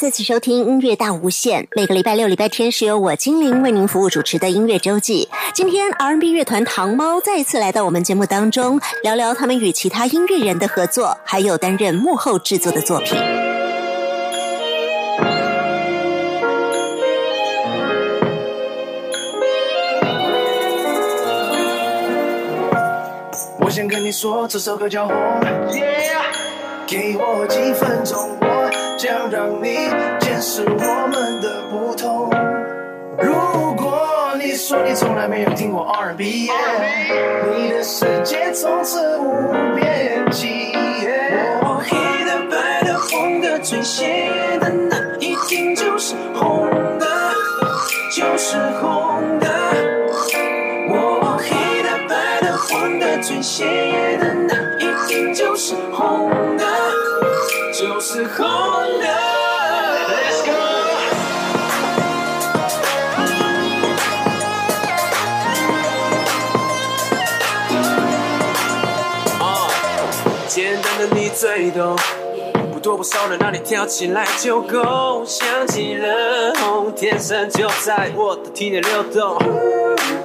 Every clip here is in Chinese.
再次收听音乐大无限。每个礼拜六、礼拜天是由我精灵为您服务主持的音乐周记。今天 R&B 乐团糖猫再次来到我们节目当中，聊聊他们与其他音乐人的合作，还有担任幕后制作的作品。我想跟你说，这首歌叫红。给我几分钟，将让你见识我们的不同。如果你说你从来没有听过 R&B，你的世界从此无边际。我黑的、白的、红的、最鲜艳的，那一听就是红的，就是红的。我黑的、白的、红的、最鲜艳的，是红的。Let's go。简单的你最懂，不多不少的让你跳起来就够。想起了红，天生就在我的体内流动。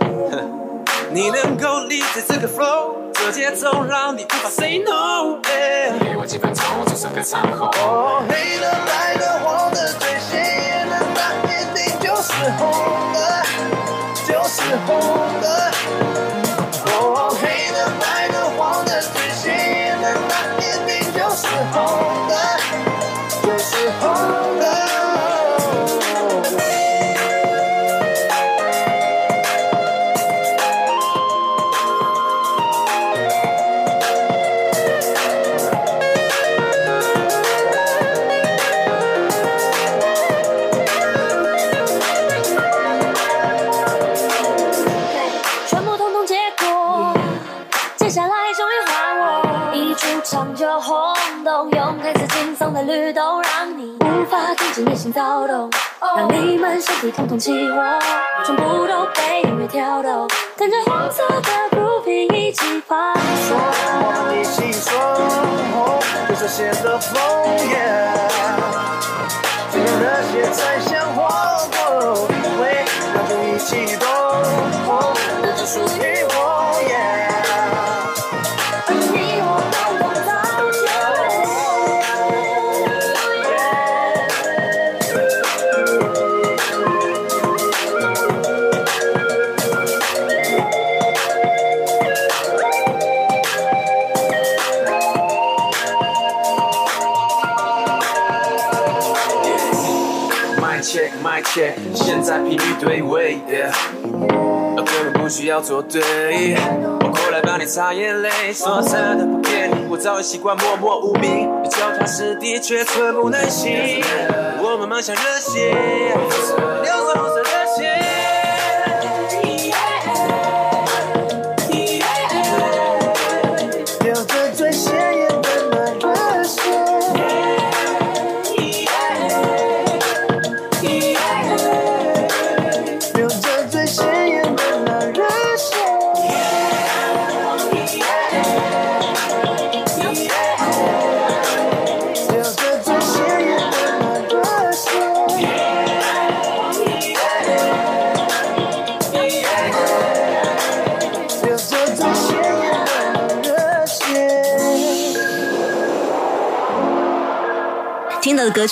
你能够理解这个 flow，这节奏让你无法 say no。给我几分钟，这首歌唱红。哦，黑的、白躁动，让你们身体通通起火，全部都被音乐挑动，跟着黄色的布匹一起放松。我们一起说，就这些的风耶，这个热血才像火锅，喂，那就一起动，这只属于对位，yeah 根本不需要做对。我过来帮你擦眼泪，说真的不骗你，我早已习惯默默无名，脚踏实地却寸步难行。我们梦想热血，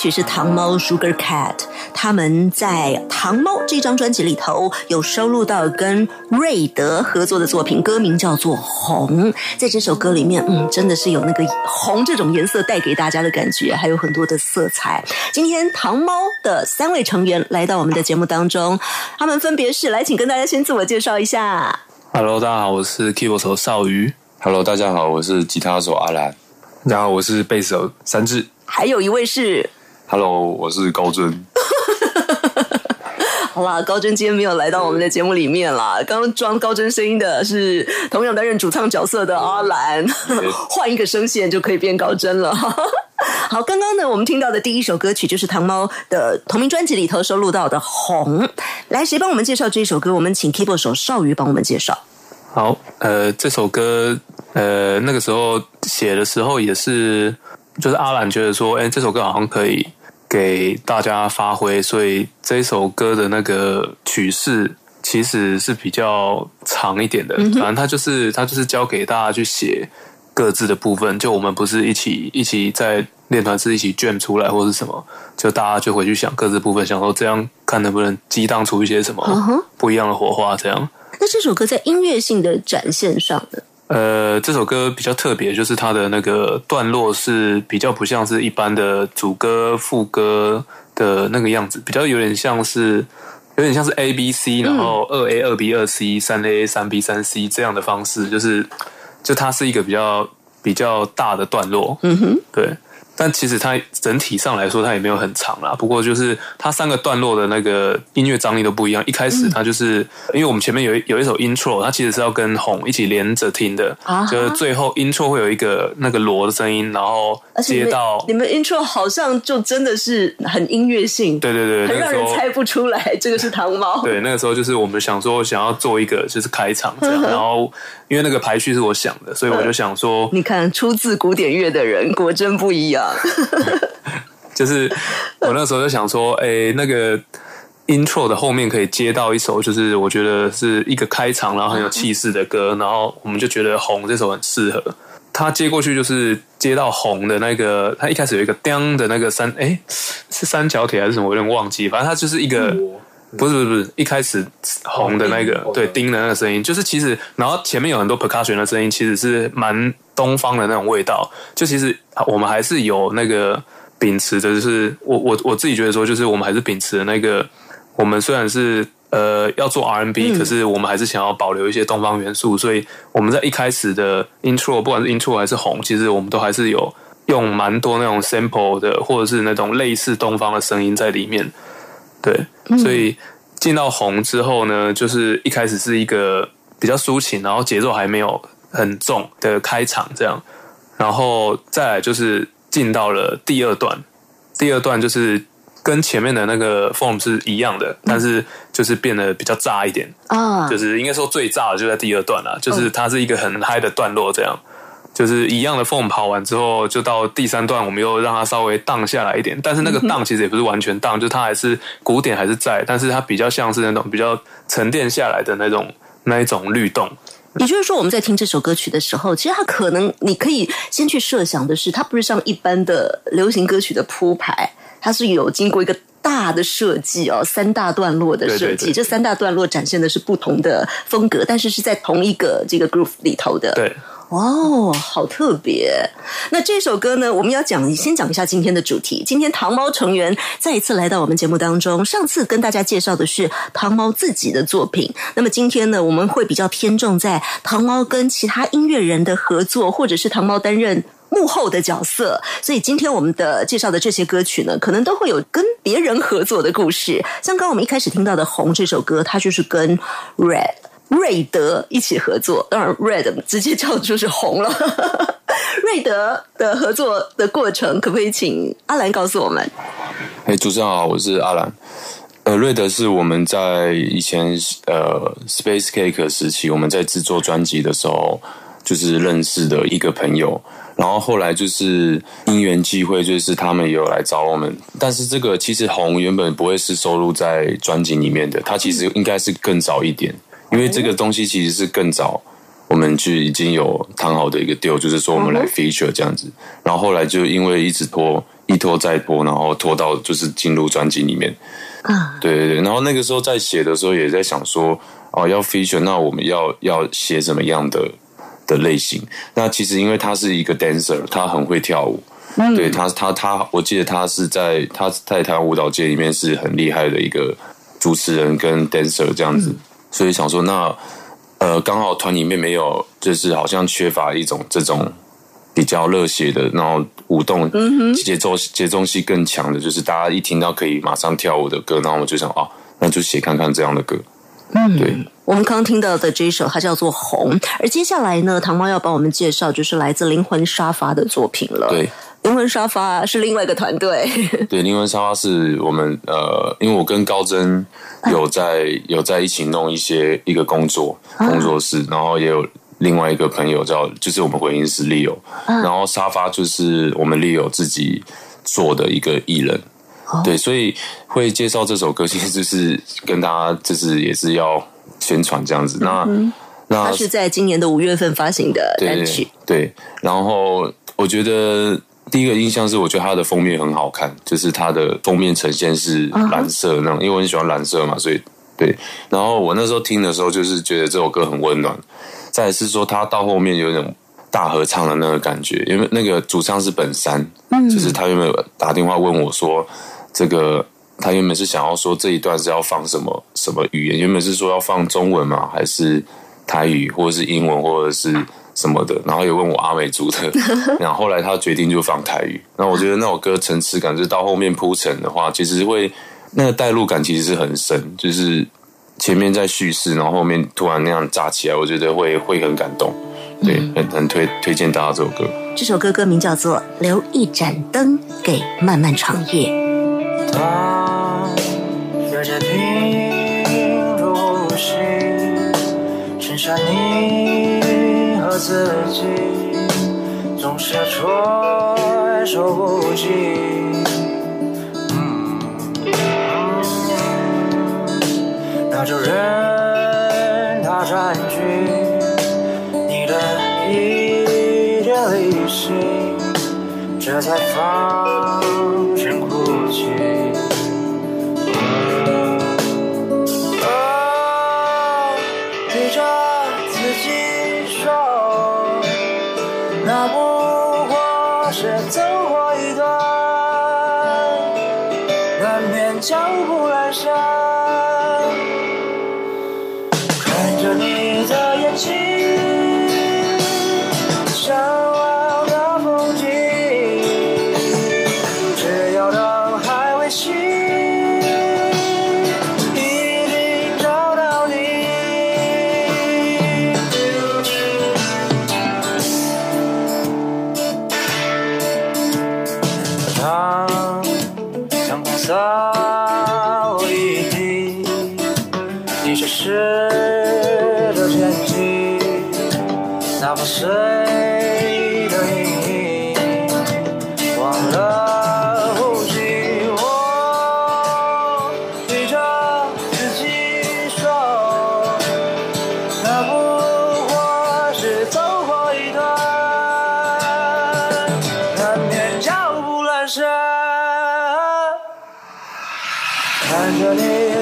曲是糖猫 Sugar Cat，他们在《糖猫》这张专辑里头有收录到跟瑞德合作的作品，歌名叫做《红》。在这首歌里面，嗯，真的是有那个红这种颜色带给大家的感觉，还有很多的色彩。今天糖猫的三位成员来到我们的节目当中，他们分别是来，请跟大家先自我介绍一下。Hello，大家好，我是 keyboard 手少瑜。Hello，大家好，我是吉他手阿兰。大家好，我是贝斯手三智。还有一位是 Hello，我是高真。好啦，高真今天没有来到我们的节目里面啦。刚刚装高真声音的是同样担任主唱角色的阿兰，换一个声线就可以变高真了。好，刚刚呢，我们听到的第一首歌曲就是糖猫的同名专辑里头收录到的《红》。来，谁帮我们介绍这一首歌？我们请 keyboard 手少宇帮我们介绍。好，呃，这首歌，呃，那个时候写的时候也是，就是阿兰觉得说，哎，这首歌好像可以给大家发挥，所以这首歌的那个曲式其实是比较长一点的。反正他就是他就是教给大家去写各自的部分，就我们不是一起一起在练团是一起卷出来或是什么，就大家就回去想各自部分，想说这样看能不能激荡出一些什么不一样的火花，这样。那这首歌在音乐性的展现上呢？呃，这首歌比较特别，就是它的那个段落是比较不像是一般的主歌副歌的那个样子，比较有点像是有点像是 A B C，然后二 A 二 B 二 C 三 A 三 B 三 C 这样的方式，就是就它是一个比较比较大的段落。嗯哼，对。但其实它整体上来说，它也没有很长啦。不过就是它三个段落的那个音乐张力都不一样。一开始它就是因为我们前面有有一首 intro，它其实是要跟红一起连着听的。啊，就是最后 intro 会有一个那个锣的声音，然后接到你们 intro 好像就真的是很音乐性。对对对，很让人猜不出来这个是糖猫。对，那个时候就是我们想说想要做一个就是开场这样，然后因为那个排序是我想的，所以我就想说，你看出自古典乐的人果真不一样。就是我那时候就想说，哎，那个 intro 的后面可以接到一首，就是我觉得是一个开场，然后很有气势的歌，然后我们就觉得《红》这首很适合。他接过去就是接到《红》的那个，他一开始有一个叮的那个三，哎，是三角铁还是什么？我有点忘记，反正他就是一个，不是不是不是，一开始红的那个，对，叮的那个声音，就是其实，然后前面有很多 percussion 的声音，其实是蛮。东方的那种味道，就其实我们还是有那个秉持的，就是我我我自己觉得说，就是我们还是秉持的那个，我们虽然是呃要做 R&B，可是我们还是想要保留一些东方元素，所以我们在一开始的 intro，不管是 intro 还是红，其实我们都还是有用蛮多那种 sample 的，或者是那种类似东方的声音在里面。对，所以进到红之后呢，就是一开始是一个比较抒情，然后节奏还没有。很重的开场，这样，然后再来就是进到了第二段，第二段就是跟前面的那个 form 是一样的，但是就是变得比较炸一点。啊，就是应该说最炸的就在第二段了，就是它是一个很嗨的段落，这样，就是一样的 form 跑完之后，就到第三段，我们又让它稍微荡下来一点，但是那个荡其实也不是完全荡，就它还是鼓点还是在，但是它比较像是那种比较沉淀下来的那种那一种律动。也就是说，我们在听这首歌曲的时候，其实它可能你可以先去设想的是，它不是像一般的流行歌曲的铺排，它是有经过一个大的设计哦，三大段落的设计。这三大段落展现的是不同的风格，但是是在同一个这个 groove 里头的。对。哦，好特别！那这首歌呢？我们要讲，先讲一下今天的主题。今天糖猫成员再一次来到我们节目当中。上次跟大家介绍的是糖猫自己的作品，那么今天呢，我们会比较偏重在糖猫跟其他音乐人的合作，或者是糖猫担任幕后的角色。所以今天我们的介绍的这些歌曲呢，可能都会有跟别人合作的故事。像刚刚我们一开始听到的《红》这首歌，它就是跟 Red。瑞德一起合作，当然 Red 直接叫就是红了。瑞德的合作的过程，可不可以请阿兰告诉我们？哎，主持人好，我是阿兰。呃，瑞德是我们在以前呃 Space Cake 时期，我们在制作专辑的时候就是认识的一个朋友。然后后来就是因缘际会，就是他们有来找我们。但是这个其实红原本不会是收录在专辑里面的，它其实应该是更早一点。因为这个东西其实是更早，我们就已经有谈好的一个 deal，就是说我们来 feature 这样子。然后后来就因为一直拖，一拖再拖，然后拖到就是进入专辑里面。啊，对对对。然后那个时候在写的时候，也在想说，哦，要 feature，那我们要要写什么样的的类型？那其实因为他是一个 dancer，他很会跳舞。嗯，对他他他，我记得他是在他在台湾舞蹈界里面是很厉害的一个主持人跟 dancer 这样子。所以想说，那呃，刚好团里面没有，就是好像缺乏一种这种比较热血的，然后舞动节奏节奏性更强的，就是大家一听到可以马上跳舞的歌，那我就想啊，那就写看看这样的歌。嗯，对，我们刚刚听到的这一首，它叫做《红》，而接下来呢，糖猫要帮我们介绍，就是来自灵魂沙发的作品了。对，灵魂沙发是另外一个团队。对，灵魂沙发是我们呃，因为我跟高真有在 有在一起弄一些一个工作工作室，然后也有另外一个朋友叫，就是我们回音师 Leo，然后沙发就是我们 Leo 自己做的一个艺人。对，所以会介绍这首歌，其实就是跟大家就是也是要宣传这样子。那那它是在今年的五月份发行的单曲。对，然后我觉得第一个印象是，我觉得它的封面很好看，就是它的封面呈现是蓝色那种，因为我很喜欢蓝色嘛，所以对。然后我那时候听的时候，就是觉得这首歌很温暖。再是说，它到后面有一种大合唱的那个感觉，因为那个主唱是本山，就是他有没有打电话问我说。这个他原本是想要说这一段是要放什么什么语言？原本是说要放中文嘛？还是台语，或者是英文，或者是什么的？然后也问我阿美族的，然后后来他决定就放台语。那我觉得那首歌层次感，就是到后面铺陈的话，其实会那个代入感其实是很深，就是前面在叙事，然后后面突然那样炸起来，我觉得会会很感动。对，很很推推荐大家这首歌。这首歌歌名叫做《留一盏灯给漫漫长夜》。当世界屏住呼吸，剩下你和自己，总是措手不及。那就任它占据你的一点理性，这才放看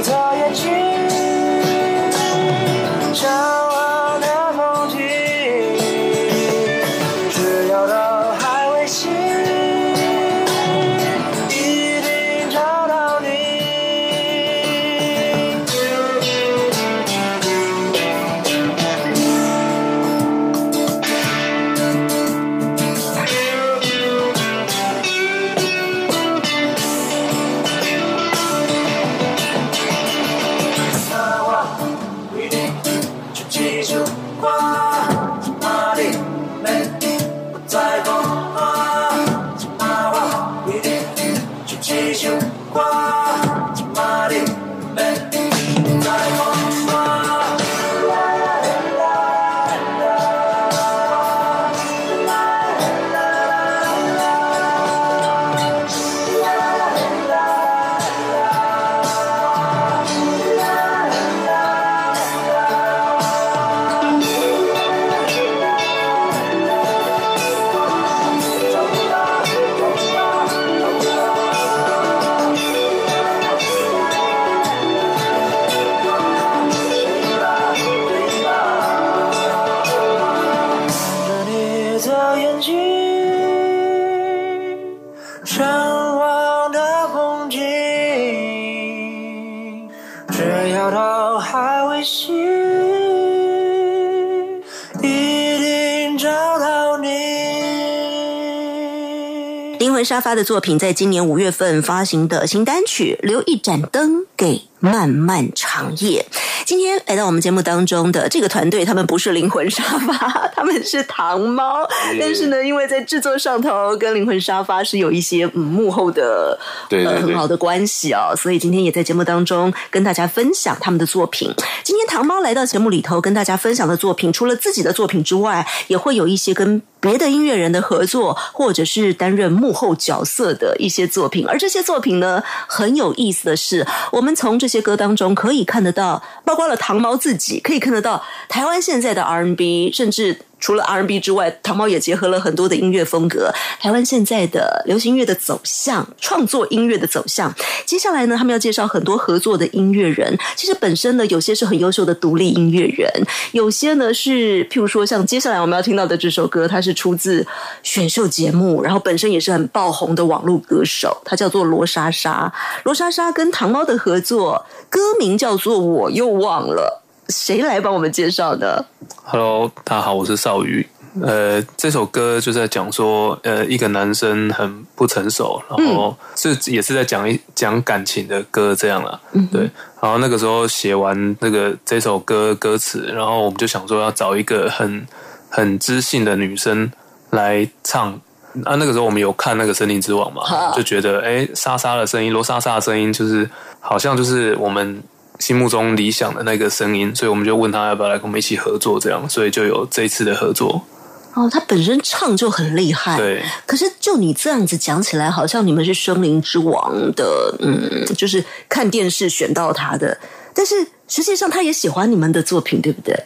发的作品在今年五月份发行的新单曲《留一盏灯给漫漫长夜》。今天来到我们节目当中的这个团队，他们不是灵魂沙发，他们是糖猫。但是呢，因为在制作上头跟灵魂沙发是有一些嗯幕后的对很好的关系哦，所以今天也在节目当中跟大家分享他们的作品。今天糖猫来到节目里头跟大家分享的作品，除了自己的作品之外，也会有一些跟别的音乐人的合作，或者是担任幕后角色的一些作品。而这些作品呢，很有意思的是，我们从这些歌当中可以看得到，包括了糖毛自己，可以看得到台湾现在的 R&B，甚至。除了 R&B 之外，糖猫也结合了很多的音乐风格。台湾现在的流行乐的走向，创作音乐的走向。接下来呢，他们要介绍很多合作的音乐人。其实本身呢，有些是很优秀的独立音乐人，有些呢是譬如说像接下来我们要听到的这首歌，它是出自选秀节目，然后本身也是很爆红的网络歌手，他叫做罗莎莎。罗莎莎跟糖猫的合作，歌名叫做《我又忘了》。谁来帮我们介绍的？Hello，大家好，我是少宇。呃，这首歌就在讲说，呃，一个男生很不成熟，然后是也是在讲一讲感情的歌这样啦。对。然后那个时候写完那个这首歌歌词，然后我们就想说要找一个很很知性的女生来唱。啊，那个时候我们有看那个《森林之王》嘛，就觉得哎，莎莎的声音，罗莎莎的声音，就是好像就是我们心目中理想的那个声音，所以我们就问他要不要来跟我们一起合作，这样，所以就有这一次的合作。哦，他本身唱就很厉害，对。可是就你这样子讲起来，好像你们是《生灵之王》的，嗯，就是看电视选到他的，但是实际上他也喜欢你们的作品，对不对？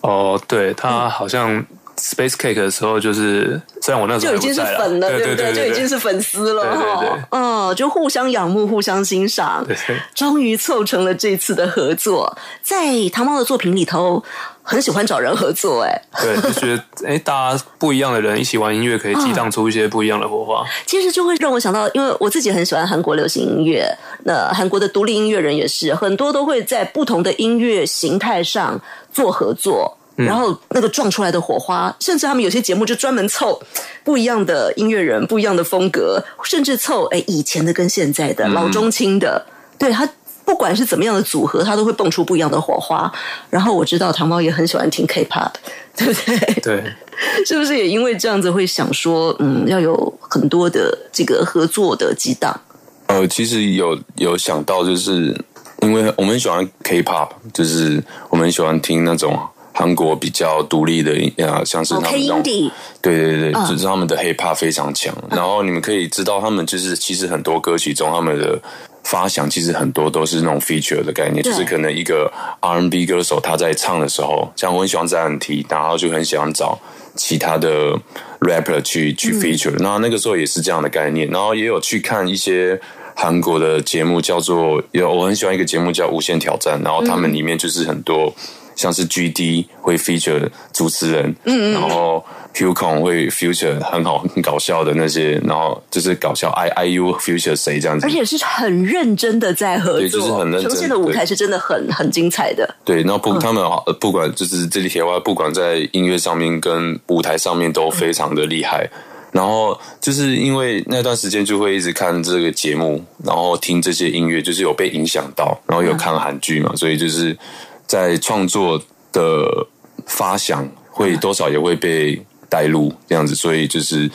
哦，对他好像 Space Cake 的时候，就是虽然我那时候就已经是粉了，对不对？就已经是粉丝了，对对对，嗯，就互相仰慕，互相欣赏，对，终于凑成了这次的合作。在糖猫的作品里头。很喜欢找人合作、欸，哎，对，就觉得哎、欸，大家不一样的人一起玩音乐，可以激荡出一些不一样的火花。其实就会让我想到，因为我自己很喜欢韩国流行音乐，那韩国的独立音乐人也是很多都会在不同的音乐形态上做合作。嗯然后那个撞出来的火花，甚至他们有些节目就专门凑不一样的音乐人、不一样的风格，甚至凑哎以前的跟现在的、老中青的，对他。不管是怎么样的组合，它都会蹦出不一样的火花。然后我知道糖猫也很喜欢听 K-pop，对不对？对，是不是也因为这样子会想说，嗯，要有很多的这个合作的激荡？呃，其实有有想到，就是因为我们喜欢 K-pop，就是我们喜欢听那种韩国比较独立的啊，像是他们那种，对对对，嗯、就是他们的 Hip-hop 非常强。然后你们可以知道，他们就是其实很多歌曲中他们的。发想其实很多都是那种 feature 的概念，就是可能一个 R&B 歌手他在唱的时候，像我很喜欢 ZNT，然后就很喜欢找其他的 rapper 去去 feature，然后、嗯、那个时候也是这样的概念，然后也有去看一些韩国的节目，叫做有我很喜欢一个节目叫《无限挑战》，然后他们里面就是很多。像是 GD 会 feature 主持人，嗯,嗯然后 Hucon 会 feature 很好很搞笑的那些，然后就是搞笑 I I U feature 谁这样子，而且是很认真的在合作，对，就是很认真。呈现的舞台是真的很很精彩的。对，然后不、嗯、他们不管就是这里铁外，不管在音乐上面跟舞台上面都非常的厉害。然后就是因为那段时间就会一直看这个节目，然后听这些音乐，就是有被影响到，然后有看韩剧嘛，所以就是。在创作的发想会多少也会被带入这样子，所以就是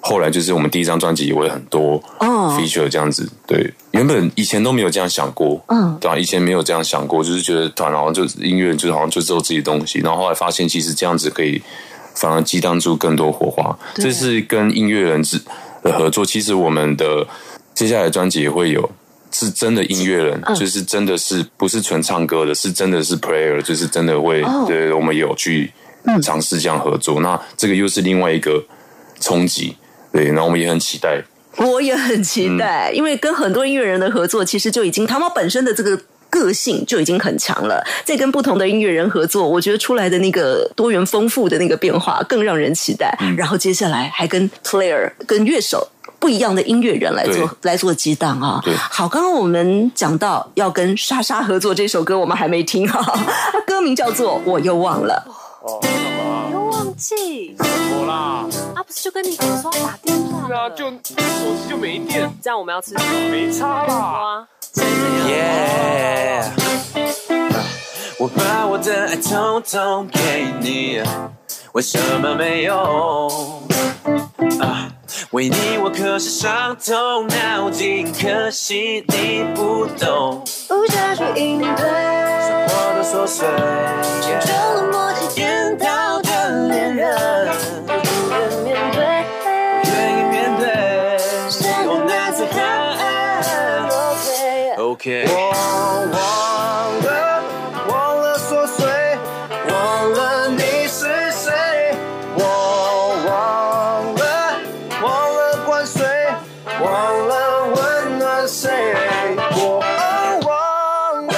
后来就是我们第一张专辑也会很多 feature 这样子。对，原本以前都没有这样想过，嗯，对吧、啊？以前没有这样想过，就是觉得团好像就音乐就是好像就只有自己的东西，然后后来发现其实这样子可以反而激荡出更多火花。这是跟音乐人之的合作，其实我们的接下来专辑也会有。是真的音乐人，嗯、就是真的是不是纯唱歌的，是真的是 player，就是真的会，哦、对，我们有去尝试这样合作。嗯、那这个又是另外一个冲击，对，那我们也很期待。我也很期待，嗯、因为跟很多音乐人的合作，其实就已经他们本身的这个个性就已经很强了。再跟不同的音乐人合作，我觉得出来的那个多元丰富的那个变化更让人期待。然后接下来还跟 player 跟乐手。不一样的音乐人来做来做激荡啊！好，刚刚我们讲到要跟莎莎合作这首歌，我们还没听哈、啊，歌名叫做《我又忘了》。哦，干嘛？又忘记？怎么啦？啊，不是就跟你讲说要打电话对，啊，就手机就没电，这样我们要吃什么？没差好啦。啊，现在怎样？Yeah，我把我的爱统统给你，为什么没有？啊，为你我可是伤透脑筋，可惜你不懂。不下去应对，我的琐碎。就了默契颠倒的恋人，不愿面对，愿意面对，谁。我忘了，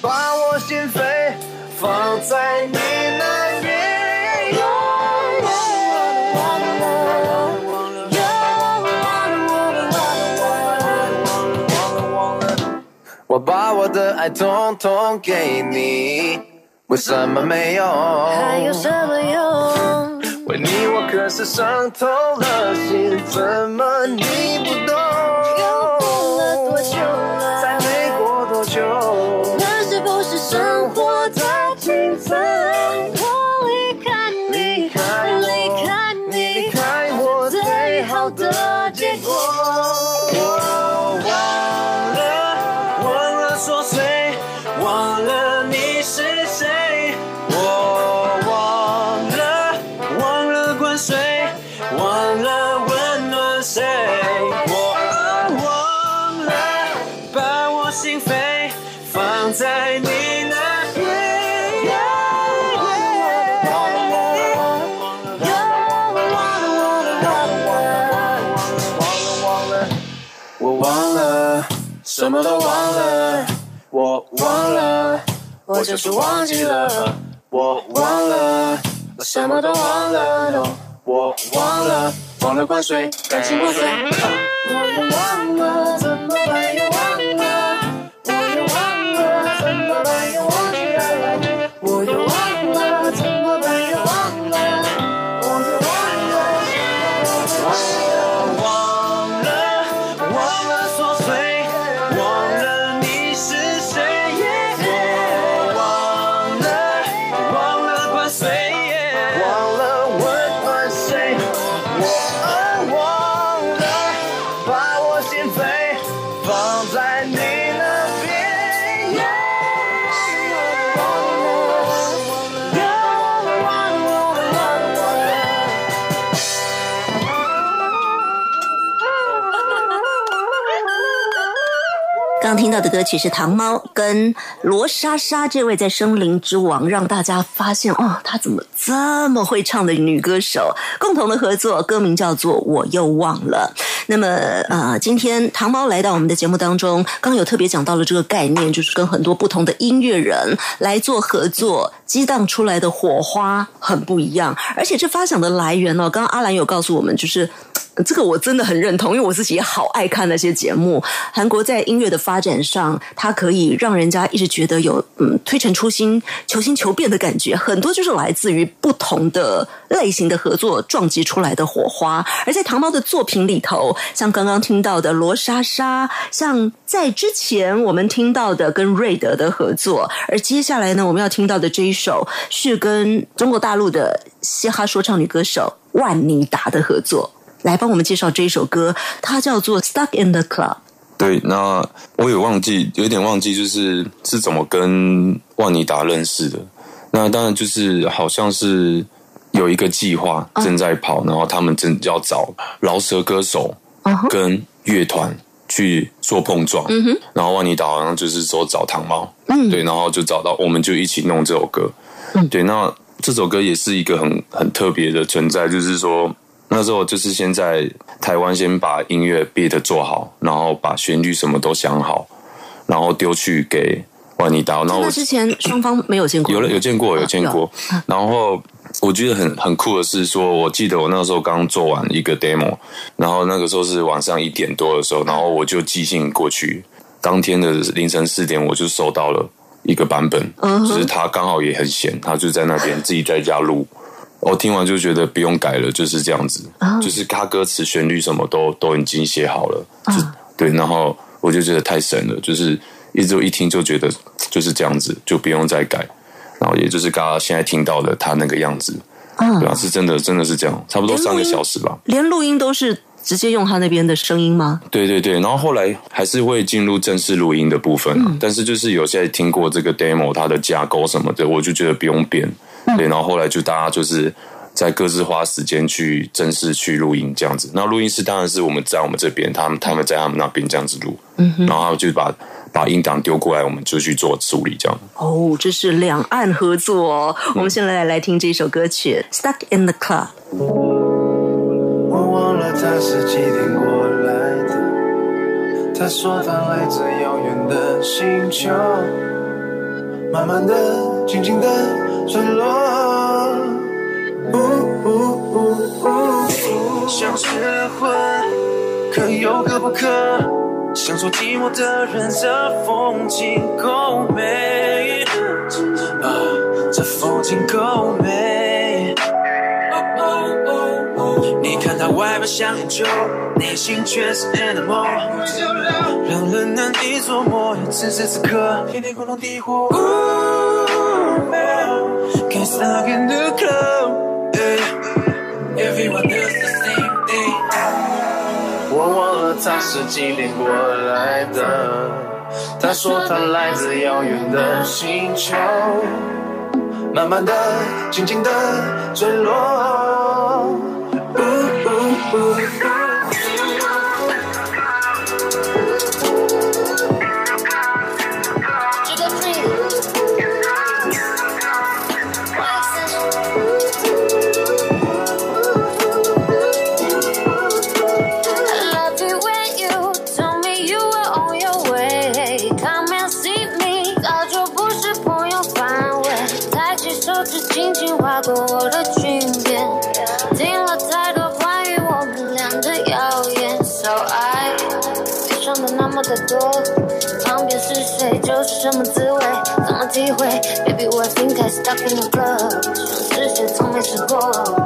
把我心扉放在你那边。我把我的爱统统给你，为什么没有？还有什么用？为你我可是伤透了心，怎么你不懂？我就是忘记了，我忘了，我什么都忘了，我忘了，忘了灌水，感情破碎，我又忘了，怎么办又忘了，听到的歌曲是糖猫跟罗莎莎这位在森林之王，让大家发现哦，她怎么这么会唱的女歌手，共同的合作，歌名叫做《我又忘了》。那么呃，今天糖猫来到我们的节目当中，刚有特别讲到了这个概念，就是跟很多不同的音乐人来做合作，激荡出来的火花很不一样，而且这发想的来源呢，刚刚阿兰有告诉我们，就是。这个我真的很认同，因为我自己也好爱看那些节目。韩国在音乐的发展上，它可以让人家一直觉得有嗯推陈出新、求新求变的感觉，很多就是来自于不同的类型的合作撞击出来的火花。而在糖猫的作品里头，像刚刚听到的罗莎莎，像在之前我们听到的跟瑞德的合作，而接下来呢，我们要听到的这一首是跟中国大陆的嘻哈说唱女歌手万妮达的合作。来帮我们介绍这一首歌，它叫做《Stuck in the Club》。对，那我也忘记，有点忘记，就是是怎么跟万妮达认识的。那当然就是好像是有一个计划正在跑，然后他们正要找饶舌歌手跟乐团去做碰撞。然后万妮达好像就是说找糖猫，对，然后就找到，我们就一起弄这首歌。对，那这首歌也是一个很很特别的存在，就是说。那时候就是先在台湾先把音乐 beat 做好，然后把旋律什么都想好，然后丢去给万妮达。然后我那之前双方没有见过，有了有见过有见过有。然后我觉得很很酷的是说，我记得我那时候刚做完一个 demo，然后那个时候是晚上一点多的时候，然后我就寄信过去，当天的凌晨四点我就收到了一个版本，就是他刚好也很闲，他就在那边自己在家录。我听完就觉得不用改了，就是这样子，啊就是他歌词、旋律什么都都已经写好了，就啊对，然后我就觉得太神了，就是一直一听就觉得就是这样子，就不用再改，然后也就是刚刚现在听到的他那个样子，嗯对啊，是真的真的是这样，差不多三个小时吧。连录音都是直接用他那边的声音吗？对对对，然后后来还是会进入正式录音的部分、啊，嗯但是就是有些听过这个 demo 它的架构什么的，我就觉得不用变。嗯对，然后后来就大家就是在各自花时间去正式去录音这样子。那录音室当然是我们在我们这边，他们他们在他们那边这样子录，嗯、然后就把把音档丢过来，我们就去做处理这样。哦，这是两岸合作哦。我们现在来来听这首歌曲《Stuck in the Club》。我忘了他是几点过来的。他说他来自遥远的星球，慢慢的、静静的坠落。呜呜呜呜想失魂，可有可不可？享受寂寞的人，这风景够美啊，这风景够美。你看他外表像烟酒，内心却是 animal，让人难以琢磨。此时此刻，天天共同地火。Can't stuck in the club, yeah. everyone does the same thing. 我忘了他是几点过来的，他说他来自遥远的星球。慢慢的、静静的坠落。Ooh. Think I stuck in the club，像之前从没试过。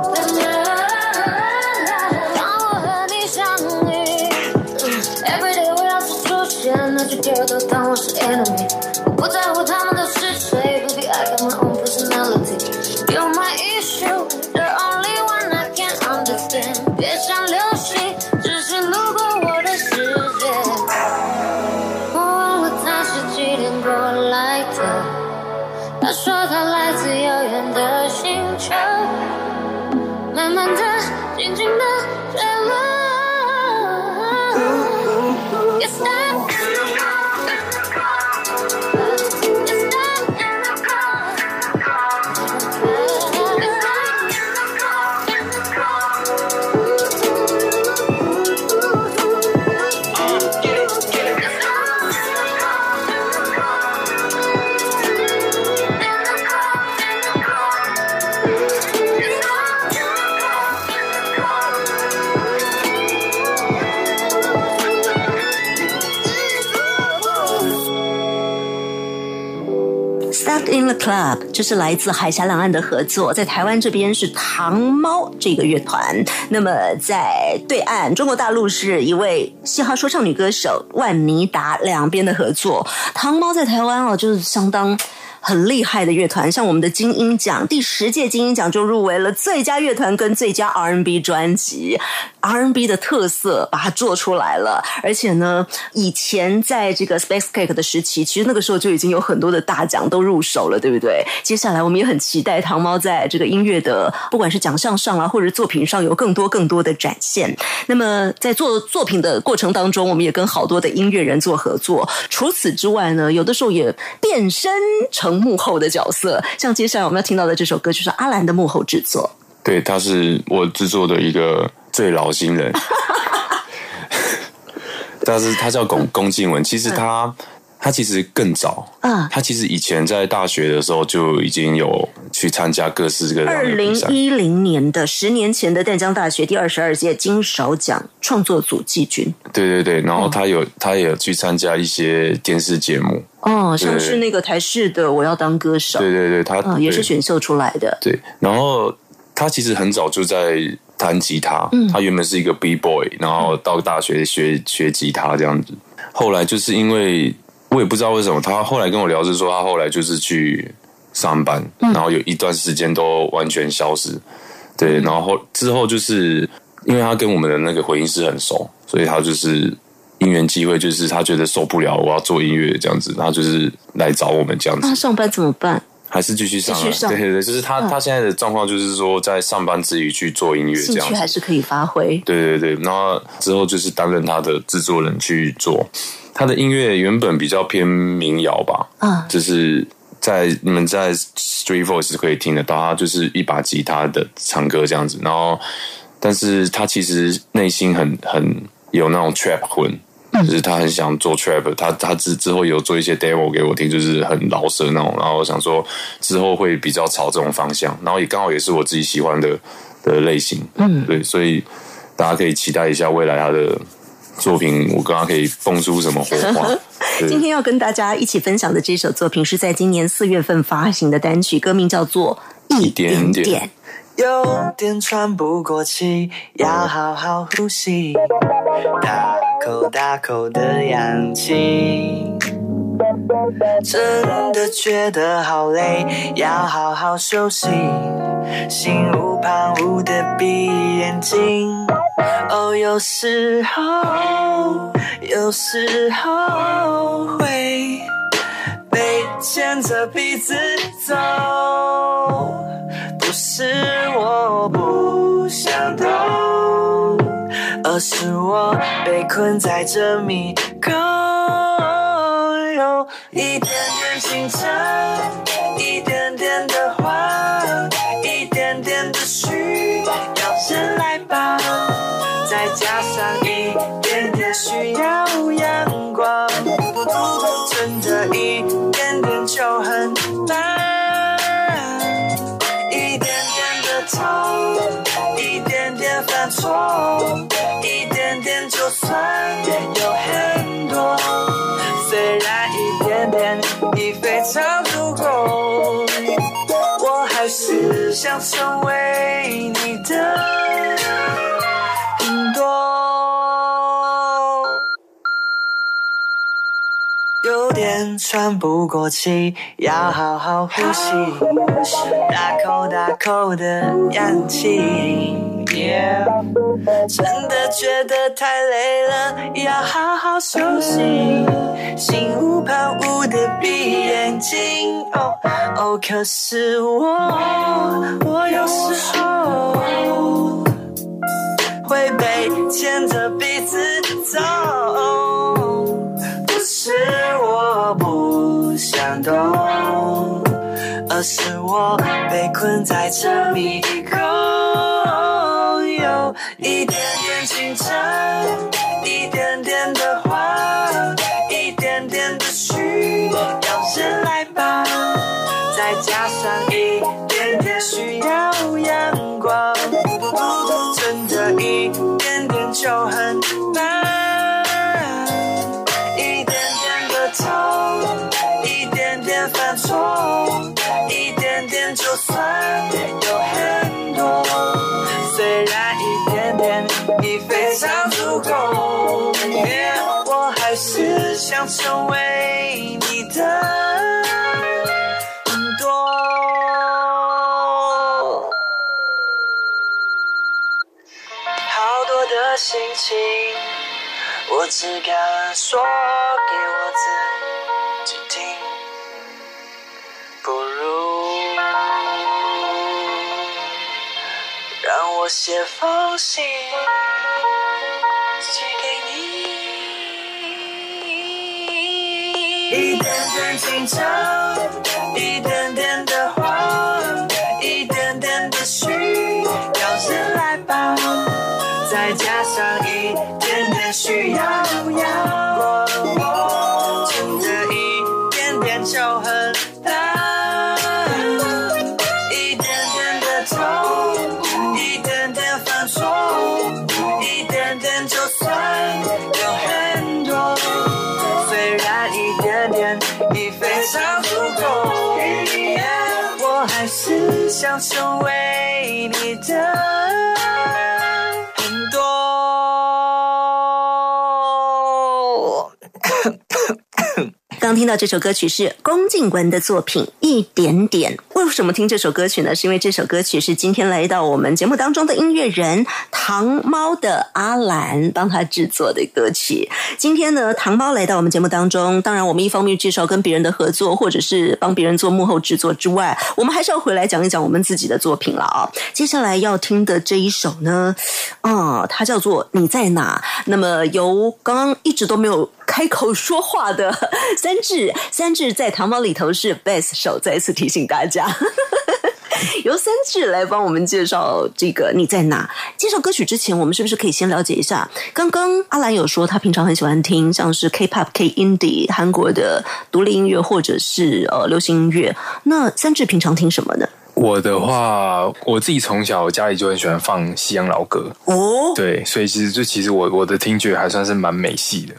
Club，这是来自海峡两岸的合作，在台湾这边是糖猫这个乐团，那么在对岸中国大陆是一位嘻哈说唱女歌手万妮达，两边的合作。糖猫在台湾哦，就是相当。很厉害的乐团，像我们的金鹰奖第十届金鹰奖就入围了最佳乐团跟最佳 R&B 专辑 R N B 的特色把它做出来了。而且呢，以前在这个 Space Cake 的时期，其实那个时候就已经有很多的大奖都入手了，对不对？接下来我们也很期待糖猫在这个音乐的不管是奖项上啊，或者作品上有更多更多的展现。那么在做作品的过程当中，我们也跟好多的音乐人做合作。除此之外呢，有的时候也变身成幕后的角色，像接下来我们要听到的这首歌就是阿兰的幕后制作。对，他是我制作的一个最老新人，但是他叫龚龚静文，其实他。他其实更早，嗯。他其实以前在大学的时候就已经有去参加各式各样二零一零年的十年前的淡江大学第二十二届金勺奖创作组季军。对对对，然后他有、他也有去参加一些电视节目，哦，像是那个台视的《我要当歌手》，对对对，他、嗯，也是对。选秀出来的。对，然后他其实很早就在弹吉他，他原本是一个 B boy，然后到大学学学吉他这样子。后来就是因为我也不知道为什么，他后来跟我聊是说，他后来就是去上班，然后有一段时间都完全消失。对，然后后之后就是因为他跟我们的那个回音师很熟，所以他就是因缘机会，就是他觉得受不了，我要做音乐这样子，然后就是来找我们这样子那。上班怎么办？还是继续上、对对对，就是他、他现在的状况就是说，在上班之余去做音乐这兴样子，趣还是可以发挥。对对对，然后之后就是担任他的制作人去做。他的音乐原本比较偏民谣吧，嗯就是在你们在 Street Voice 可以听得到，他就是一把吉他的唱歌这样子。然后，但是他其实内心很很有那种 trap 魂。就是他很想做 trap，他他之之后有做一些 demo 给我听，就是很老舍那种，然后我想说之后会比较朝这种方向，然后也刚好也是我自己喜欢的的类型，嗯，对，所以大家可以期待一下未来他的作品，我刚刚可以蹦出什么火花。今天要跟大家一起分享的这首作品是在今年四月份发行的单曲，歌名叫做《一点点点》。有点喘不过气，要好好呼吸，大口大口的氧气。真的觉得好累，要好好休息，心无旁骛的闭眼睛。哦，有时候，有时候会被牵着鼻子走。不是我不想懂，而是我被困在这迷宫，有一点点紧张，一点点的慌，一点点的需要人来帮，再加上一点点需要阳光，是想喘不过气，要好好呼吸，大口大口的氧气。Yeah 真的觉得太累了，要好好休息，心无旁骛的闭眼睛。哦哦，可是我，我有时候会被牵着鼻子走。不是我不不想懂，而是我被困在这迷宫，有一点点紧张，一点点的慌，一点点的需要人来帮，再加上一点点需要阳有很多。虽然一点点已非常足够，yeah，我还是想成为你的很多。好多的心情。我只敢说给我自己我写封信寄给你。一点点紧张，听到这首歌曲是龚静文的作品《一点点》。为什么听这首歌曲呢？是因为这首歌曲是今天来到我们节目当中的音乐人糖猫的阿兰帮他制作的歌曲。今天呢，糖猫来到我们节目当中，当然我们一方面介绍跟别人的合作，或者是帮别人做幕后制作之外，我们还是要回来讲一讲我们自己的作品了啊。接下来要听的这一首呢，啊、它叫做《你在哪》。那么由刚刚一直都没有开口说话的 三智，三智在糖宝里头是 bass 手，再一次提醒大家。由三智来帮我们介绍这个你在哪？介绍歌曲之前，我们是不是可以先了解一下？刚刚阿兰有说他平常很喜欢听像是 K-pop、K indie 韩国的独立音乐或者是呃流行音乐。那三智平常听什么呢？我的话，我自己从小家里就很喜欢放西洋老歌，哦，对，所以其实就其实我我的听觉还算是蛮美系的，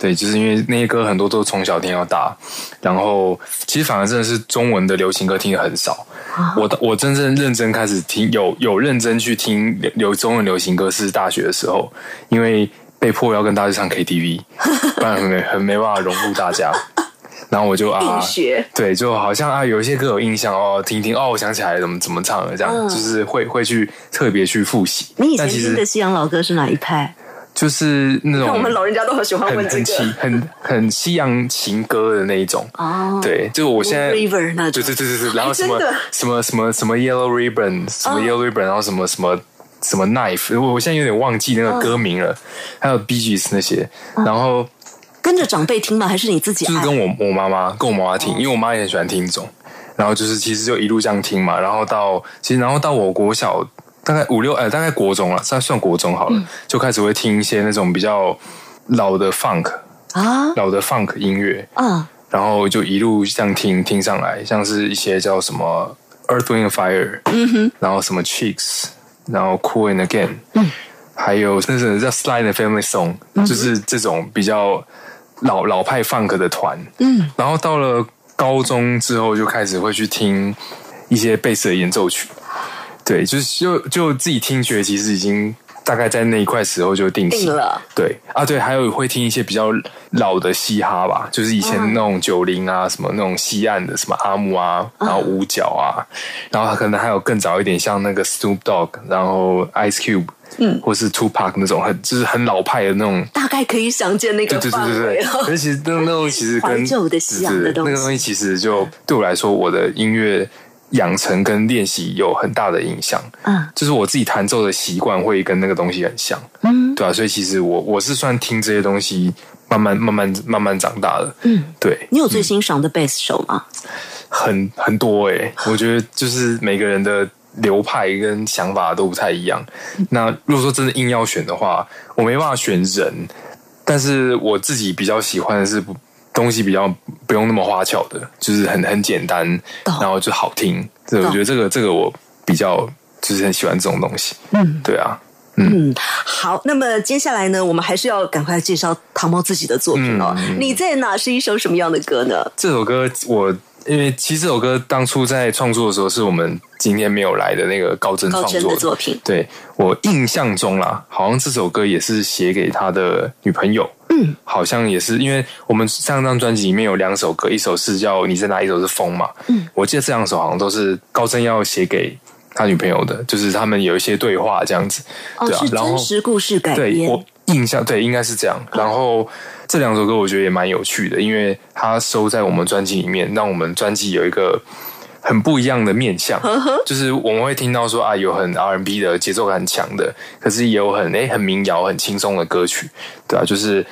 对，就是因为那些歌很多都从小听到大，然后其实反而真的是中文的流行歌听的很少。我我真正认真开始听，有有认真去听流流中文流行歌是大学的时候，因为被迫要跟大家去唱 KTV，不然很没很没办法融入大家。然后我就啊对，就好像啊有一些歌有印象哦，听一听哦，我想起来怎么怎么唱了，这样、嗯。就是会会去特别去复习。你以前但其实听的西洋老歌是哪一派？就是那种看我们老人家都很喜欢很问这很。很很西洋情歌的那一种。哦，对，就我现在 River 那种。对对对对对，然后什么什么什么什么 Yellow Ribbon，什么嗯。Yellow Ribbon，然后什么什么什么 Knife，我我现在有点忘记那个歌名了，还有 Gees 那些，然后跟着长辈听吗？还是你自己爱？就是跟我我妈妈跟我妈妈听，因为我妈也很喜欢听这种，然后就是其实就一路这样听嘛，然后到其实然后到我国小大概五六呃大概国中了，算算国中好了，嗯。就开始会听一些那种比较老的 funk 啊？老的 funk 音乐，啊。然后就一路这样听听上来，像是一些叫什么 Earth Wind Fire，嗯哼，然后什么 Cheeks，然后 Cool and Again，嗯，还有那是叫 Slide and Family Song，、就是这种比较老老派 funk 的团，嗯，然后到了高中之后就开始会去听一些贝斯的演奏曲，对，就是就就自己听觉其实已经大概在那一块时候就定型。定了。对。啊，对，还有会听一些比较老的嘻哈吧，就是以前那种九零啊，什么那种西岸的，什么阿姆啊，然后五角啊，然后可能还有更早一点，像那个 Snoop Dogg，然后 Ice Cube，嗯，或是 Tupac 那种很就是很老派的那种。大概可以想见那对对对对对，可是其实那那东西其实跟怀旧的西洋的对对东西。那个东西其实就对我来说，我的音乐养成跟练习有很大的影响。嗯，就是我自己弹奏的习惯会跟那个东西很像。嗯，对啊，所以其实我我是算听这些东西慢慢慢慢慢慢长大的。嗯，对，你有最欣赏的贝斯手吗？很很多诶、我觉得就是每个人的流派跟想法都不太一样。那如果说真的硬要选的话，我没办法选人，但是我自己比较喜欢的是不东西比较不用那么花巧的，就是很很简单，然后就好听。这我懂觉得这个这个我比较就是很喜欢这种东西。嗯，对啊。嗯，好，那么接下来呢，我们还是要赶快介绍糖猫自己的作品哦。嗯你在哪是一首什么样的歌呢？这首歌我因为其实这首歌当初在创作的时候，是我们今天没有来的那个高真创作的作品，对我印象中啦，好像这首歌也是写给他的女朋友。嗯，好像也是，因为我们上张专辑里面有两首歌，一首是叫《你在哪》，一首是《风》嘛。嗯，我记得这两首好像都是高真要写给他女朋友的，就是他们有一些对话这样子。哦，对啊，是然后真实故事改编对我。印象对，应该是这样。然后这两首歌我觉得也蛮有趣的，因为它收在我们专辑里面，让我们专辑有一个很不一样的面向。就是我们会听到说啊，有很 R&B 的节奏感很强的，可是也有很诶很民谣、很轻松的歌曲，对啊，就是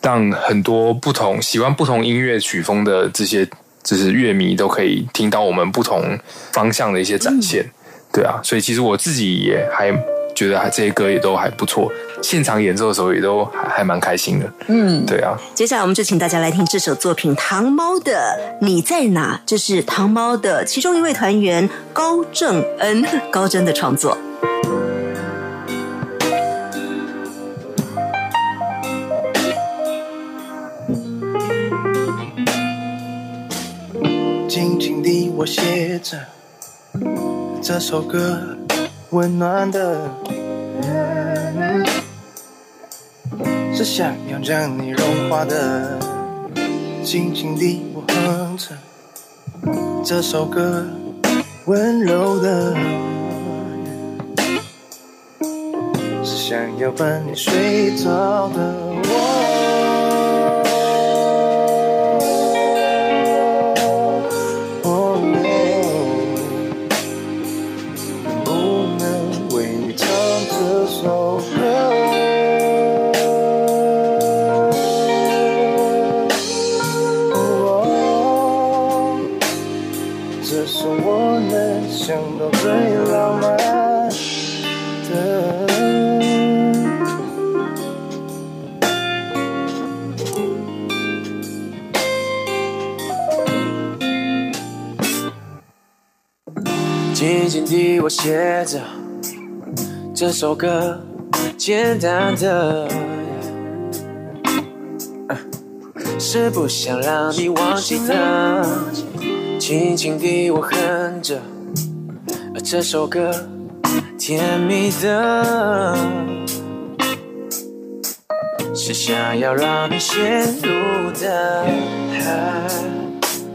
让很多不同喜欢不同音乐曲风的这些就是乐迷都可以听到我们不同方向的一些展现。对啊，所以其实我自己也还觉得还这些歌也都还不错，现场演奏的时候也都还还蛮开心的。嗯，对啊，接下来我们就请大家来听这首作品《糖猫的你在哪》，这是糖猫的其中一位团员高正恩 高真的创作。静静地我写着这首歌，温暖的，是想要将你融化的，轻轻地我哼着这首歌，温柔的，是想要伴你睡着的。我。这首歌，简单的，是不想让你忘记的。轻轻地我哼着这首歌，甜蜜的，是想要让你陷入的。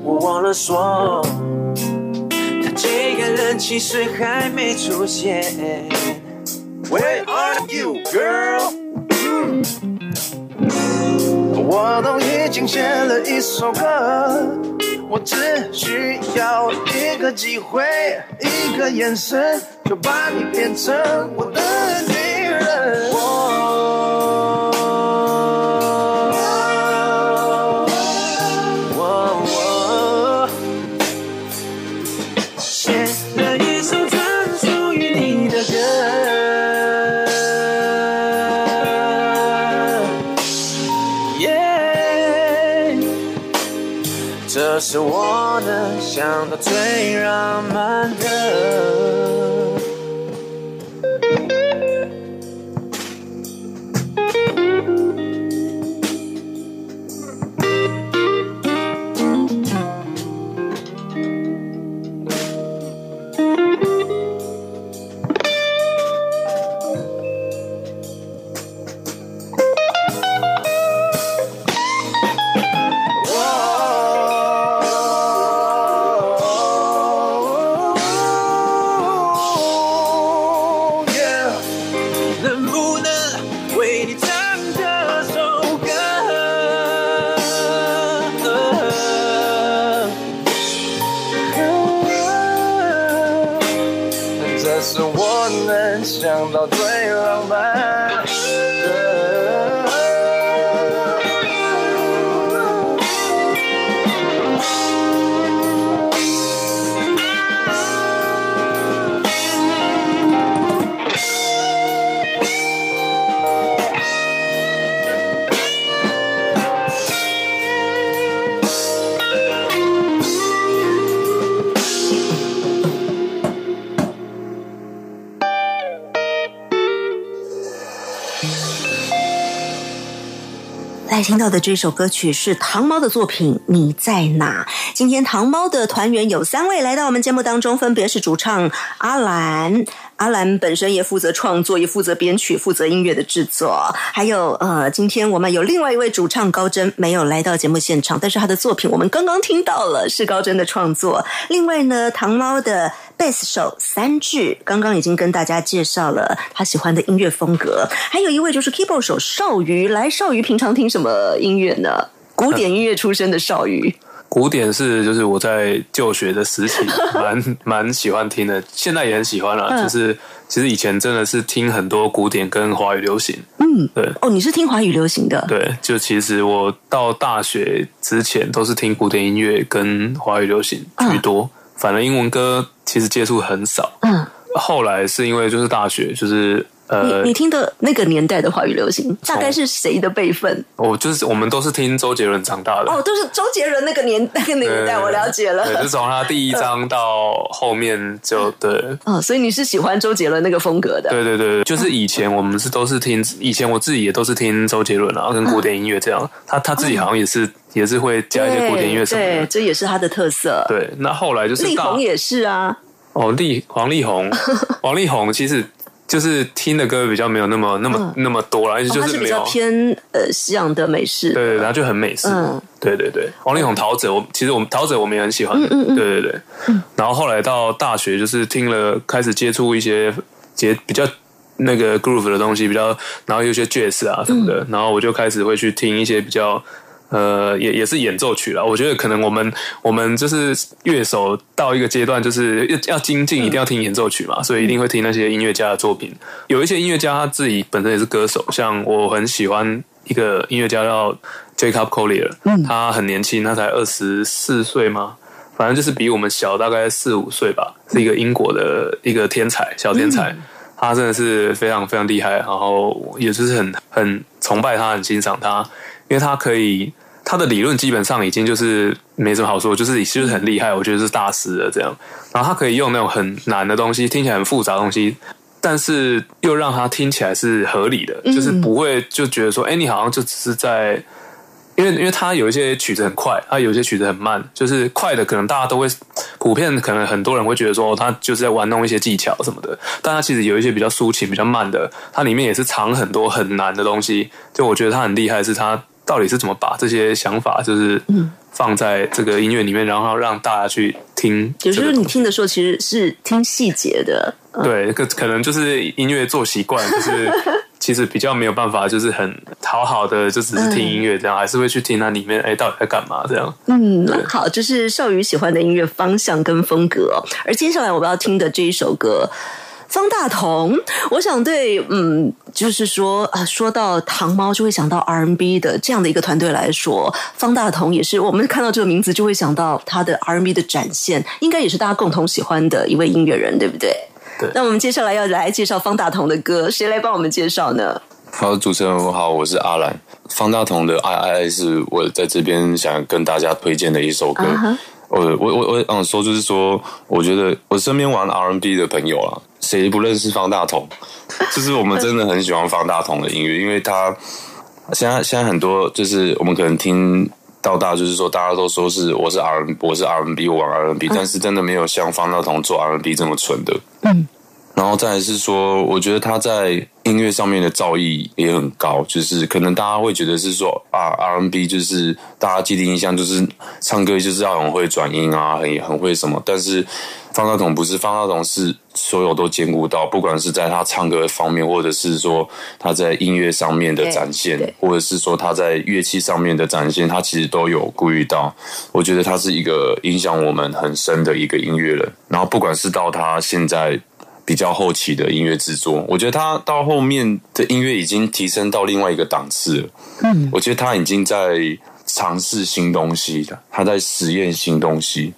我忘了说。这个人其实还没出现。Where are you, girl？我都已经写了一首歌，我只需要一个机会，一个眼神，就把你变成我的女人。想到最浪漫听到的这首歌曲是糖猫的作品《你在哪》。今天糖猫的团员有三位来到我们节目当中，分别是主唱阿兰。阿兰本身也负责创作，也负责编曲，负责音乐的制作。还有呃，今天我们有另外一位主唱高真没有来到节目现场，但是他的作品我们刚刚听到了，是高真的创作。另外呢，糖猫的贝斯手三智刚刚已经跟大家介绍了他喜欢的音乐风格，还有一位就是 keyboard 手少瑜。来，少瑜平常听什么音乐呢？古典音乐出身的少瑜。古典是就是我在就学的时期蛮蛮喜欢听的，现在也很喜欢啦。嗯就是其实以前真的是听很多古典跟华语流行，嗯，对哦，你是听华语流行的，对，就其实我到大学之前都是听古典音乐跟华语流行居多，反正英文歌其实接触很少。嗯，后来是因为就是大学就是呃你，你听的那个年代的华语流行，大概是谁的辈分？我就是我们都是听周杰伦长大的。哦，都是周杰伦那个年 那个年代，我了解了。对，就从他第一 章到后面就对，哦，所以你是喜欢周杰伦那个风格的？对对对，就是以前我们是都是听，以前我自己也都是听周杰伦啊，跟古典音乐这样。他他自己好像也是也是会加一些古典音乐什么对，的。这也是他的特色。对，那后来就是到力宏也是啊，哦，力王力宏，王力宏其实就是听的歌比较没有那么那么、那么多了，而且哦他是比就是没有。较偏呃西洋的美式，对对，然后就很美式。嗯对对对，王力宏、陶喆，我其实我们陶喆我们也很喜欢。嗯嗯对对对。然后后来到大学，就是听了开始接触一些接比较那个 groove 的东西，比较然后有些 jazz 啊什么的，然后我就开始会去听一些比较。呃，也也是演奏曲了。我觉得可能我们我们就是乐手到一个阶段，就是要要精进，一定要听演奏曲嘛，所以一定会听那些音乐家的作品。有一些音乐家他自己本身也是歌手，像我很喜欢一个音乐家叫 Jacob Collier，他很年轻，他才二十四岁吗？反正就是比我们小大概四五岁吧，是一个英国的一个天才，小天才。他真的是非常非常厉害，然后也就是很很崇拜他，很欣赏他，因为他可以他的理论基本上已经就是没什么好说，就是就是很厉害，我觉得是大师了这样。然后他可以用那种很难的东西，听起来很复杂的东西，但是又让他听起来是合理的，就是不会就觉得说，哎，你好像就只是在。因为因为他有一些曲子很快，他有一些曲子很慢，就是快的可能大家都会普遍可能很多人会觉得说他就是在玩弄一些技巧什么的，但他其实有一些比较抒情、比较慢的，它里面也是藏很多很难的东西。就我觉得他很厉害，是他到底是怎么把这些想法就是放在这个音乐里面，然后让大家去听这有时候。你听的时候，其实是听细节的，对，可可能就是音乐做习惯，就是 其实比较没有办法，就是很好好的就只是听音乐这样，还是会去听它里面，哎，到底在干嘛这样。嗯，好，就是少宇喜欢的音乐方向跟风格哦、而接下来我们要听的这一首歌。方大同，我想对，嗯，就是说啊，说到糖猫就会想到 R&B 的这样的一个团队来说，方大同也是我们看到这个名字就会想到他的 R&B 的展现，应该也是大家共同喜欢的一位音乐人，对不对？对那我们接下来要来介绍方大同的歌，谁来帮我们介绍呢？好，主持人好，我是阿兰。方大同的《爱爱爱》是我在这边想跟大家推荐的一首歌。我我我我想说，就是说，我觉得我身边玩 R&B 的朋友啊，谁不认识方大同？就是我们真的很喜欢方大同的音乐，因为他现在现在很多就是我们可能听到大，就是说大家都说是我是 R 我是 R&B 我玩 R&B，、但是真的没有像方大同做 R&B 这么纯的。嗯。然后再来是说，我觉得他在音乐上面的造诣也很高，就是可能大家会觉得是说啊，R&B 就是大家既定印象就是唱歌就是要很会转音啊，很很会什么，但是方大同不是，方大同是所有都兼顾到，不管是在他唱歌方面，或者是说他在音乐上面的展现或者是说他在乐器上面的展现，他其实都有顾虑到。我觉得他是一个影响我们很深的一个音乐人，然后不管是到他现在。比较后期的音乐制作，我觉得他到后面的音乐已经提升到另外一个档次了。嗯，我觉得他已经在尝试新东西了，他在实验新东西。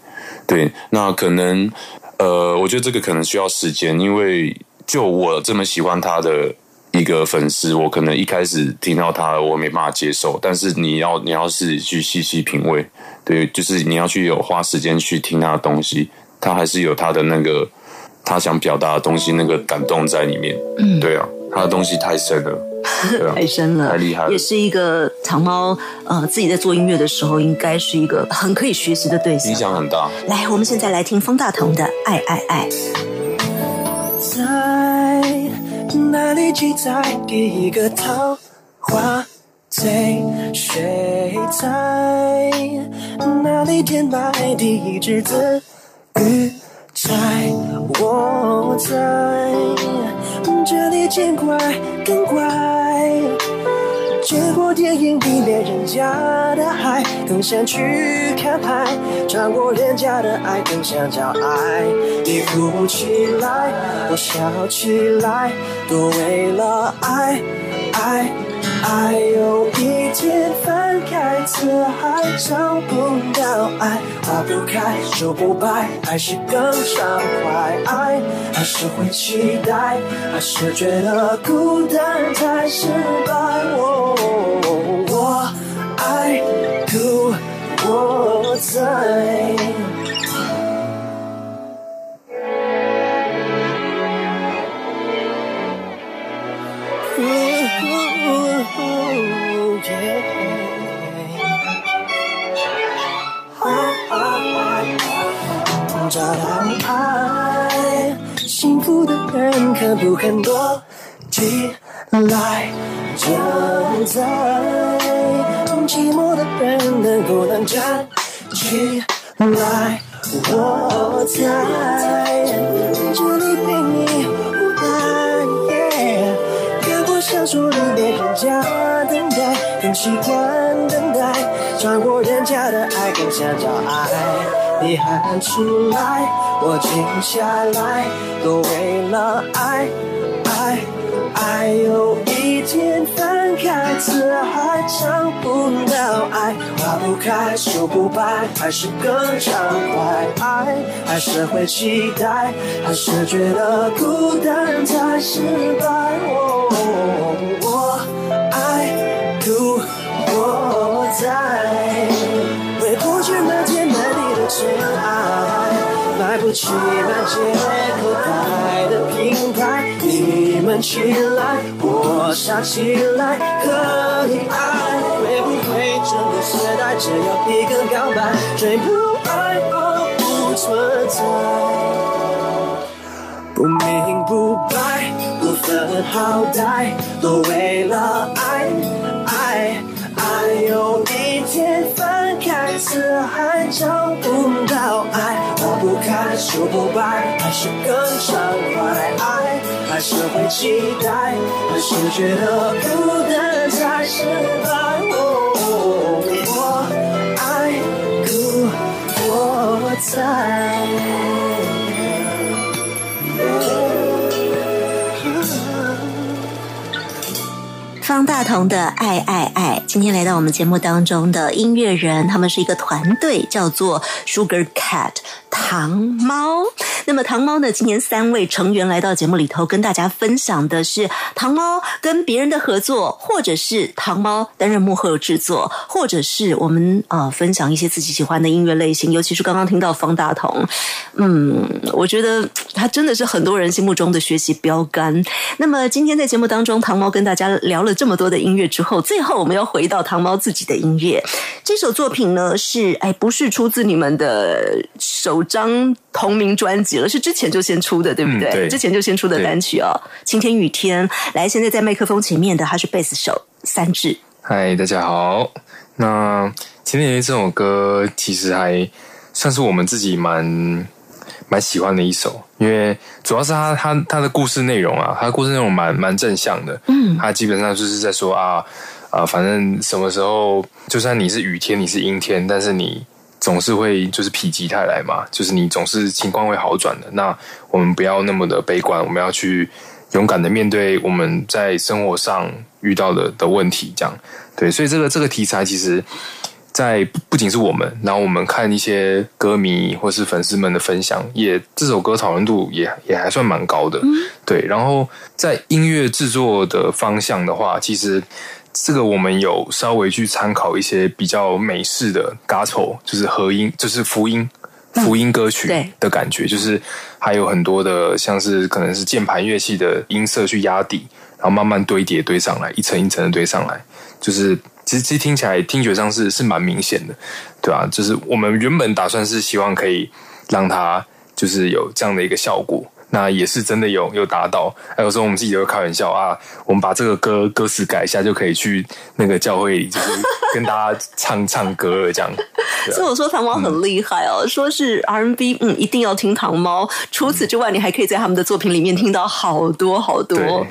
对，那可能呃，我觉得这个可能需要时间，因为就我这么喜欢他的一个粉丝，我可能一开始听到他，我没办法接受。但是你要你要自己去细细品味，对，就是你要去有花时间去听他的东西，他还是有他的那个他想表达的东西，那个感动在里面。嗯，对啊，他的东西太深了，对啊，太深了，太厉害了也是一个长猫呃自己在做音乐的时候，应该是一个很可以学习的对象影。响很大。来，我们现在来听方大同的《爱爱爱》。在哪里记载第一个桃花醉？谁在哪里填埋第一只字语在？我在这里见怪更怪。结果电影比别人家的爱更想去看海，穿过人家的爱更想找爱。你哭起来，我笑起来，都为了爱爱爱。有一天翻开辞海，找不到爱，花不开，树不白，还是更伤怀。爱还是会期待，还是觉得孤单太失败。我我爱故我在。人肯不肯躲起来？正在寂寞的人能不能站起来？我在这里陪你无奈，越过相处里面人家等待，很习惯等待，穿过人家的爱，更想找爱。你喊出来，我静下来，都为了爱，爱，爱。有一天翻开词还找不到爱，花不开，树不白，还是更畅快。爱还是会期待，还是觉得孤单才失败。哦，起那件口袋的品牌。你们起来，我傻起来，可以爱。会不会整个时代只有一个告白，追不爱我不存在。不明不白，不分好歹，都为了爱，爱，爱。有一天翻开词还找不到爱，花不开，树不白，还是更畅快。爱还是会期待，还是觉得孤单才失败。哦，我爱故我在。方大同的《爱爱爱》，今天来到我们节目当中的音乐人，他们是一个团队，叫做 Sugar Cat 糖猫。那么糖猫呢，今年三位成员来到节目里头，跟大家分享的是糖猫跟别人的合作，或者是糖猫担任幕后制作，或者是我们呃分享一些自己喜欢的音乐类型。尤其是刚刚听到方大同，嗯，我觉得他真的是很多人心目中的学习标杆。那么今天在节目当中，糖猫跟大家聊了这么多的音乐之后，最后我们要回到糖猫自己的音乐。这首作品呢是哎，不是出自你们的首张同名专辑了，是之前就先出的，对不对？嗯对之前就先出的单曲哦，《晴天雨天》。来，现在在麦克风前面的他是贝斯手三志。嗨，大家好。那《晴天雨天》这首歌其实还算是我们自己蛮蛮喜欢的一首，因为主要是他他他的故事内容啊，他的故事内容蛮蛮正向的。嗯，他基本上就是在说啊啊，反正什么时候，就算你是雨天，你是阴天，但是你总是会就是否极泰来嘛，就是你总是情况会好转的。那我们不要那么的悲观，我们要去勇敢的面对我们在生活上遇到的的问题，这样对。所以这个这个题材其实，在不不仅是我们，然后我们看一些歌迷或是粉丝们的分享，也这首歌讨论度也也还算蛮高的，对。然后在音乐制作的方向的话，其实这个我们有稍微去参考一些比较美式的 gospel，就是和音，就是福音。福音歌曲的感觉，就是还有很多的像是可能是键盘乐器的音色去压底，然后慢慢堆叠堆上来，一层一层的堆上来，就是其实其实听起来听觉上是是蛮明显的，对吧、就是我们原本打算是希望可以让它就是有这样的一个效果。那也是真的有有达到，还有时候我们自己都会开玩笑啊，我们把这个歌歌词改一下，就可以去那个教会里，就是跟大家唱 唱歌了，这样。所以我说糖猫很厉害哦，说是 R&B，嗯，一定要听糖猫。除此之外，你还可以在他们的作品里面听到好多好多，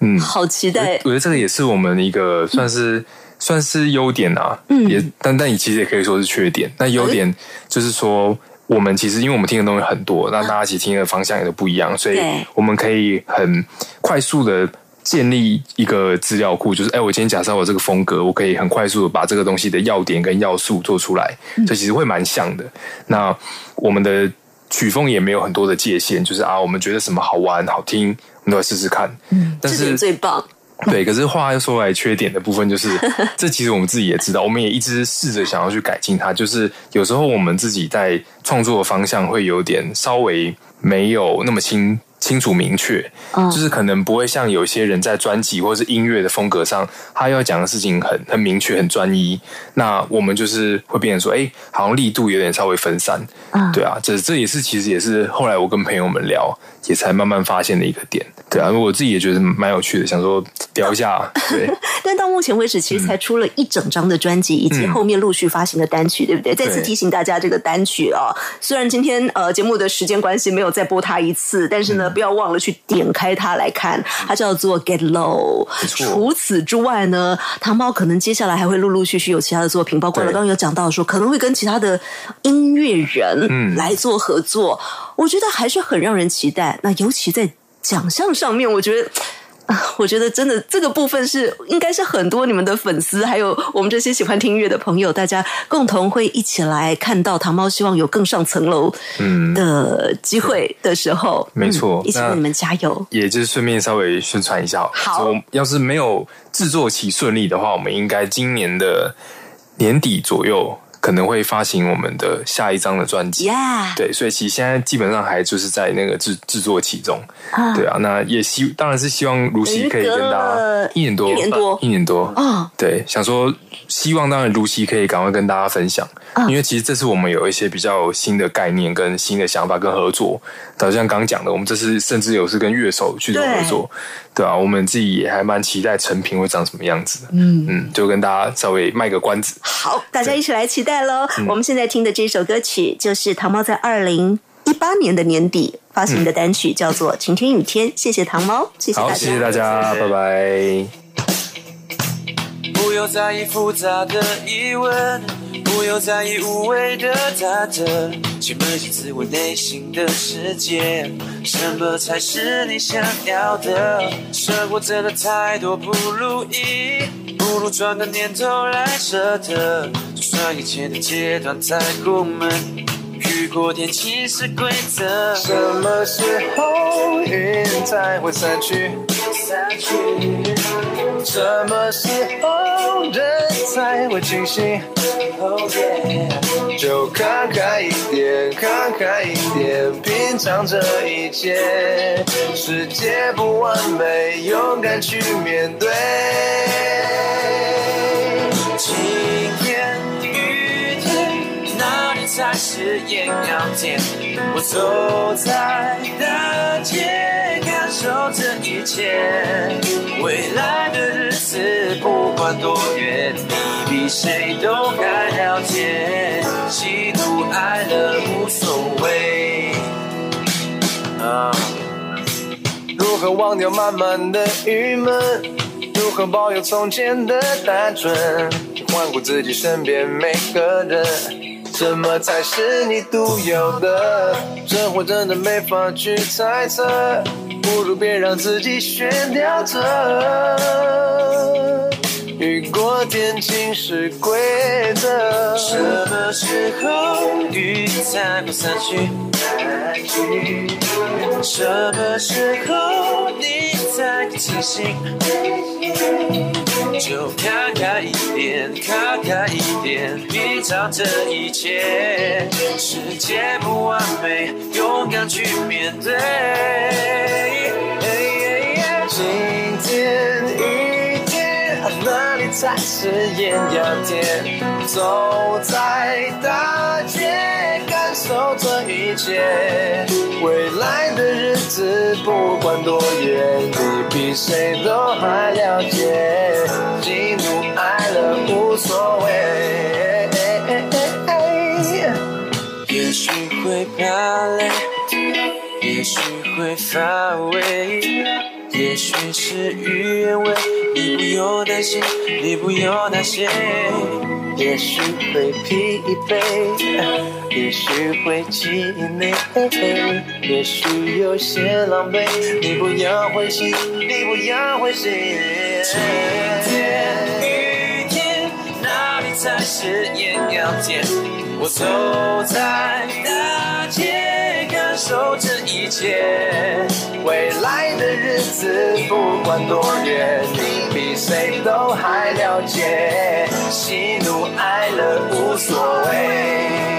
嗯，好期待。我觉得这个也是我们一个算是、算是优点啊，嗯，也但但你其实也可以说是缺点。那优点就是说，我们其实因为我们听的东西很多，那大家一起听的方向也都不一样，所以我们可以很快速的。建立一个资料库，就是哎，我今天假设我这个风格，我可以很快速的把这个东西的要点跟要素做出来，所以其实会蛮像的。那我们的曲风也没有很多的界限，就是啊，我们觉得什么好玩好听，我们都来试试看。嗯，但这是最棒。对，可是话又说来，缺点的部分就是，这其实我们自己也知道，我们也一直试着想要去改进它。就是有时候我们自己在创作的方向会有点稍微没有那么清清楚明确，嗯就是可能不会像有些人在专辑或是音乐的风格上，他要讲的事情很很明确、很专一。那我们就是会变成说，哎，好像力度有点稍微分散。嗯对啊，这这也是其实也是后来我跟朋友们聊，也才慢慢发现的一个点。对啊，我自己也觉得蛮有趣的，想说聊一下。对，但到目前为止，其实才出了一整张的专辑，以及后面陆续发行的单曲，对不对？再次提醒大家，这个单曲哦，虽然今天呃节目的时间关系没有再播它一次，但是呢，不要忘了去点开它来看，它叫做 Get Low。除此之外呢，糖猫可能接下来还会陆陆续续有其他的作品，包括刚刚有讲到说，可能会跟其他的音乐人嗯来做合作，我觉得还是很让人期待。那尤其在奖项上面，我觉得。啊，我觉得真的这个部分是应该是很多你们的粉丝，还有我们这些喜欢听音乐的朋友，大家共同会一起来看到糖猫希望有更上层楼的机会的时候，没错嗯一起为你们加油。也就是顺便稍微宣传一下。好说要是没有制作期顺利的话，我们应该今年的年底左右可能会发行我们的下一张的专辑。对，所以其实现在基本上还就是在那个制制作其中，对啊，那也希当然是希望如熙可以跟大家一年多，一年多。一年多。哦。对，想说希望当然如熙可以赶快跟大家分享，嗯因为其实这次我们有一些比较新的概念、跟新的想法、跟合作，好像刚刚讲的，我们这次甚至有是跟乐手去做合作，对啊，我们自己也还蛮期待成品会长什么样子，嗯。嗯，就跟大家稍微卖个关子，好，大家一起来期待喽！嗯。我们现在听的这首歌曲就是糖猫在二零一八年的年底发行的单曲，叫做《晴天雨天》。谢谢糖猫，谢谢大好，家，谢谢大家，拜拜。不要在意复杂的疑问，不要在意无谓的打着，去扪心自问内心的世界，什么才是你想要的？生活真的太多不如意，不如转个念头来舍得，就算以前的阶段再苦闷，雨过天晴是规则。什么时候云才会散去？散去。什么时候人才会清醒？Oh yeah 就看开一点，看开一点，品尝这一切。世界不完美，勇敢去面对。晴天、雨天，哪里才是艳阳天？我走在大街，受这一切。未来的日子，不管多远，你比谁都该了解。喜怒哀乐无所谓。啊。如何忘掉满满的郁闷？如何保有从前的单纯？环顾自己身边每个人，什么才是你独有的？生活真的没法去猜测，不如别让自己悬吊着。雨过天晴是规则。什么时候雨才会散去？什么时候你才清醒？就看开一点，看开一点，品尝这一切。世界不完美，勇敢去面对。今天一天，哪里才是艳阳天？走在大街，受这一切。未来的日子，不管多远，你比谁都还了解。喜怒哀乐无所谓。也许会怕累，也许会乏味，也许事与愿违。你不用担心，你不用担心。也许会疲惫，也许会气馁，也许有些狼狈。你不要灰心，你不要灰心。晴天雨天，哪里才是艳阳天？我走在大街，感受这一切。未来的日子，不管多远，你比谁都还了解。喜怒哀乐无所谓